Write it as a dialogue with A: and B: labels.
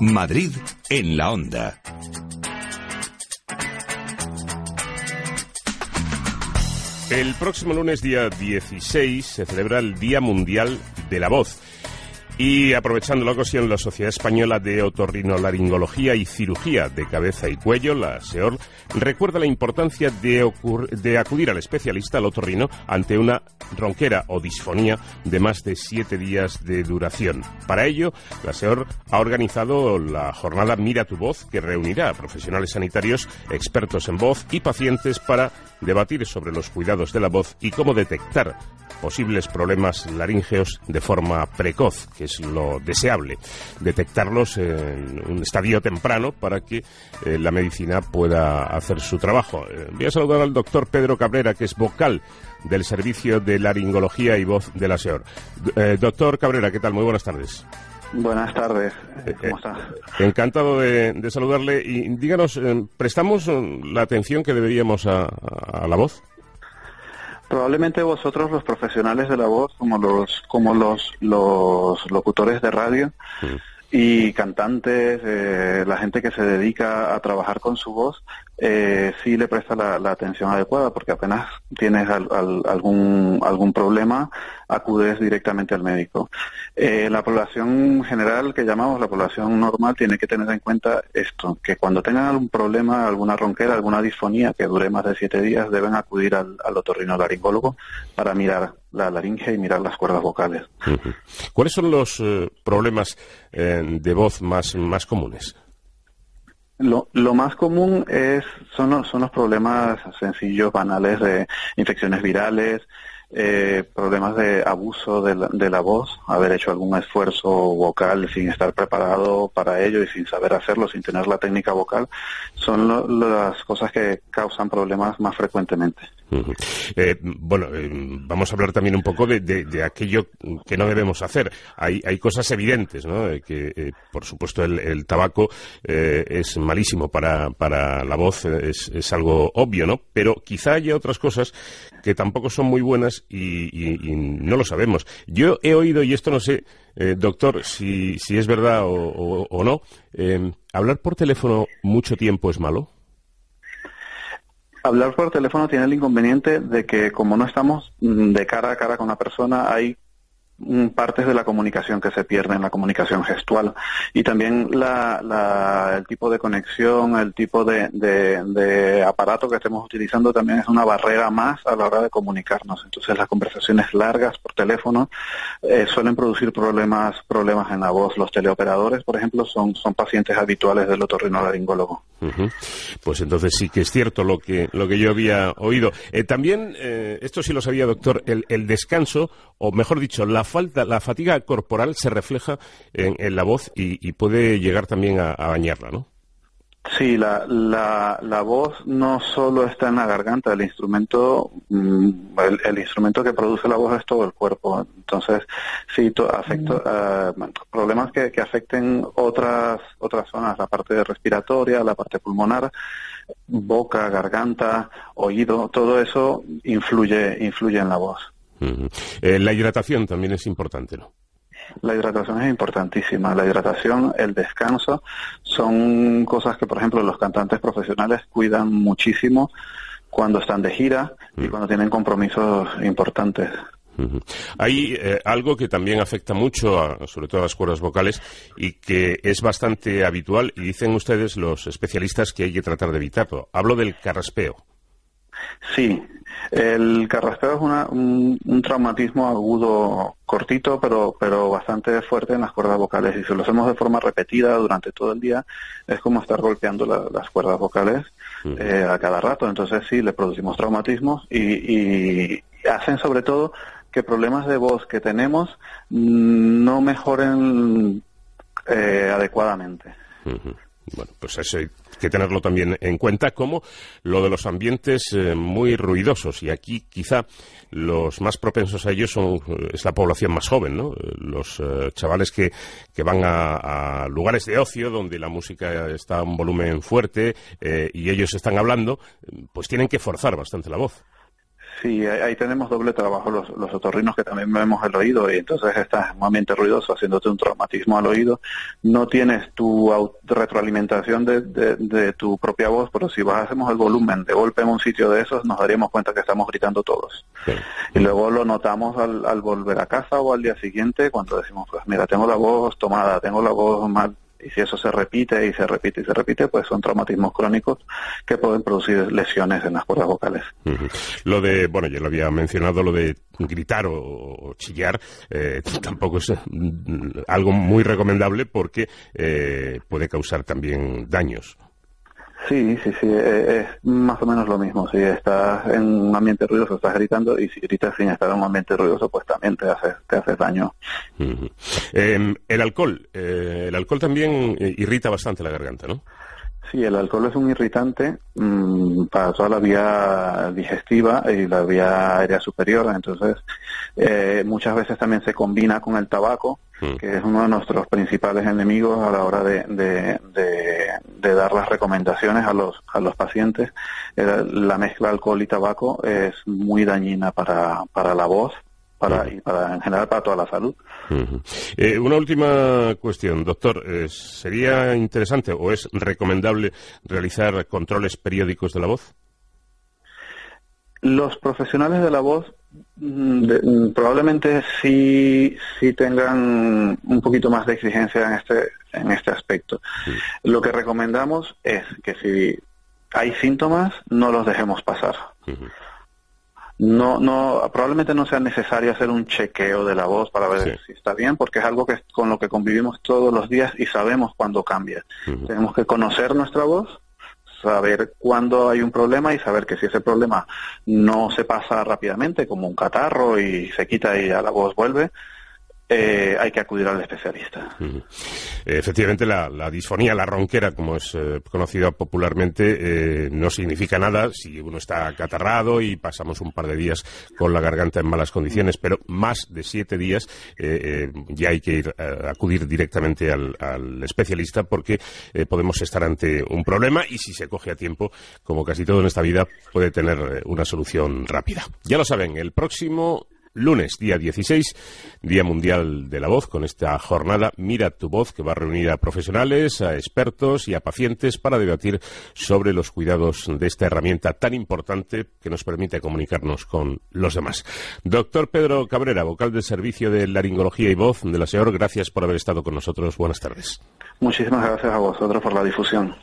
A: Madrid en la onda.
B: El próximo lunes, día 16, se celebra el Día Mundial de la Voz. Y aprovechando la ocasión, la Sociedad Española de Otorrinolaringología y Cirugía de Cabeza y Cuello, la SEOR, recuerda la importancia de, acudir al especialista, al otorrino, ante una ronquera o disfonía de más de siete días de duración. Para ello, la SEOR ha organizado la jornada Mira tu voz, que reunirá a profesionales sanitarios, expertos en voz y pacientes para debatir sobre los cuidados de la voz y cómo detectar posibles problemas laríngeos de forma precoz, es lo deseable, detectarlos en un estadio temprano para que eh, la medicina pueda hacer su trabajo. Eh, voy a saludar al doctor Pedro Cabrera, que es vocal del Servicio de Laringología y Voz de la SEOR. Eh, doctor Cabrera, ¿qué tal? Muy buenas tardes.
C: Buenas tardes, ¿cómo está?
B: Encantado de, saludarle y díganos, ¿prestamos la atención que deberíamos a la voz?
C: Probablemente vosotros los profesionales de la voz, como los como los los locutores de radio y cantantes, eh, la gente que se dedica a trabajar con su voz, eh, le presta la, atención adecuada, porque apenas tienes algún, algún problema, acudes directamente al médico. Eh, la población general, que llamamos la población normal, tiene que tener en cuenta esto, que cuando tengan algún problema, alguna ronquera, alguna disfonía que dure más de siete días, deben acudir al, al otorrinolaringólogo para mirar la laringe y mirar las cuerdas vocales.
B: ¿Cuáles son los eh, problemas de voz más, más comunes?
C: Lo, lo más común es, son, son los problemas sencillos, banales de infecciones virales, eh, problemas de abuso de la, de la, voz, haber hecho algún esfuerzo vocal sin estar preparado para ello y sin saber hacerlo, sin tener la técnica vocal, son las cosas que causan problemas más frecuentemente.
B: Eh, bueno, eh, vamos a hablar también un poco de, aquello que no debemos hacer. Hay, hay cosas evidentes, ¿no? que, por supuesto, el, el tabaco es malísimo para, para la voz, es, es algo obvio, ¿no? Pero quizá haya otras cosas que tampoco son muy buenas y, no lo sabemos. Yo he oído, y esto no sé, eh, doctor, si, si es verdad o, no, eh, ¿hablar por teléfono mucho tiempo es malo?
C: Hablar por teléfono tiene el inconveniente de que como no estamos mm, de cara a cara con la persona, hay partes de la comunicación que se pierden, la comunicación gestual y también la, el tipo de conexión, el tipo de, de, aparato que estemos utilizando también es una barrera más a la hora de comunicarnos. Entonces las conversaciones largas por teléfono eh, suelen producir problemas problemas en la voz. Los teleoperadores, por ejemplo, son, son pacientes habituales del otorrinolaringólogo.
B: Pues entonces sí que es cierto lo que, lo que yo había oído. Eh, también, eh, esto sí lo sabía, doctor, el, el descanso, o mejor dicho, la falta, la fatiga corporal se refleja en, la voz y, puede llegar también a, bañarla, ¿no?
C: Sí, la, la, la, voz no solo está en la garganta, el instrumento, mm, el, instrumento que produce la voz es todo el cuerpo. Entonces, sí, afecta, mm. eh, problemas que, que, afecten otras, otras zonas, la parte respiratoria, la parte pulmonar, boca, garganta, oído, todo eso influye, influye en la voz.
B: Eh, la hidratación también es importante, ¿no?
C: La hidratación es importantísima. La hidratación, el descanso, son cosas que, por ejemplo, los cantantes profesionales cuidan muchísimo cuando están de gira y mm. cuando tienen compromisos importantes.
B: Hay eh, algo que también afecta mucho, sobre todo a las cuerdas vocales, y que es bastante habitual, y dicen ustedes los especialistas que hay que tratar de evitarlo. Hablo del carraspeo.
C: Sí, el carraspeo es un, traumatismo agudo cortito, pero, pero bastante fuerte en las cuerdas vocales. Y si lo hacemos de forma repetida durante todo el día, es como estar golpeando las cuerdas vocales eh, a cada rato. Entonces sí, le producimos traumatismos y, hacen sobre todo que problemas de voz que tenemos no mejoren eh, adecuadamente.
B: Bueno, pues eso hay que tenerlo también en cuenta, como lo de los ambientes eh, muy ruidosos. Y aquí quizá los más propensos a ellos son, eh, es la población más joven, ¿no? Los eh, chavales que, que van a, lugares de ocio donde la música está a un volumen fuerte y ellos están hablando, pues tienen que forzar bastante la voz.
C: Sí, ahí tenemos doble trabajo los, los otorrinos que también vemos el oído y entonces estás en un ambiente ruidoso haciéndote un traumatismo al oído. No tienes tu retroalimentación de, de, tu propia voz, pero si bajásemos el volumen de golpe en un sitio de esos nos daríamos cuenta que estamos gritando todos. Y luego lo notamos al, al volver a casa o al día siguiente cuando decimos, pues mira, tengo la voz tomada, tengo la voz mal y si eso se repite y se repite y se repite, pues son traumatismos crónicos que pueden producir lesiones en las cuerdas vocales.
B: Lo de, bueno, yo lo había mencionado, lo de gritar o, chillar, eh, tampoco es mm, algo muy recomendable porque eh, puede causar también daños.
C: Sí, sí, sí, eh, es más o menos lo mismo. Si estás en un ambiente ruidoso, estás gritando, y si gritas sin estar en un ambiente ruidoso, pues también te hace, te hace daño.
B: Em, el alcohol, eh, el alcohol también eh, irrita bastante la garganta, ¿no?
C: Sí, el alcohol es un irritante mm, para toda la vía digestiva y la vía aérea superior, entonces eh, muchas veces también se combina con el tabaco. Que es uno de nuestros principales enemigos a la hora de, de, de, dar las recomendaciones a los, a los pacientes. La mezcla alcohol y tabaco es muy dañina para, para la voz para, y para, en general para toda la salud.
B: Eh, una última cuestión, doctor. Eh, ¿Sería interesante o es recomendable realizar controles periódicos de la voz?
C: Los profesionales de la voz mm, mm, probablemente sí, sí tengan un poquito más de exigencia en este, en este aspecto. Lo que recomendamos es que si hay síntomas, no los dejemos pasar. No, no, probablemente no sea necesario hacer un chequeo de la voz para ver si está bien, porque es algo que con lo que convivimos todos los días y sabemos cuándo cambia. Tenemos que conocer nuestra voz, saber cuándo hay un problema y saber que si ese problema no se pasa rápidamente, como un catarro y se quita y a la voz vuelve, eh, hay que acudir al especialista.
B: Efectivamente, la, disfonía, la ronquera, como es eh, conocida popularmente, eh, no significa nada si uno está catarrado y pasamos un par de días con la garganta en malas condiciones, pero más de siete días ya hay que ir a acudir directamente al especialista porque podemos estar ante un problema y si se coge a tiempo, como casi todo en esta vida, puede tener una solución rápida. Ya lo saben, el próximo lunes, día 16, Día Mundial de la Voz, con esta jornada Mira tu voz, que va a reunir a profesionales, a expertos y a pacientes para debatir sobre los cuidados de esta herramienta tan importante que nos permite comunicarnos con los demás. Doctor Pedro Cabrera, vocal del Servicio de Laringología y Voz de la SEOR, gracias por haber estado con nosotros. Buenas tardes.
C: Muchísimas gracias a vosotros por la difusión.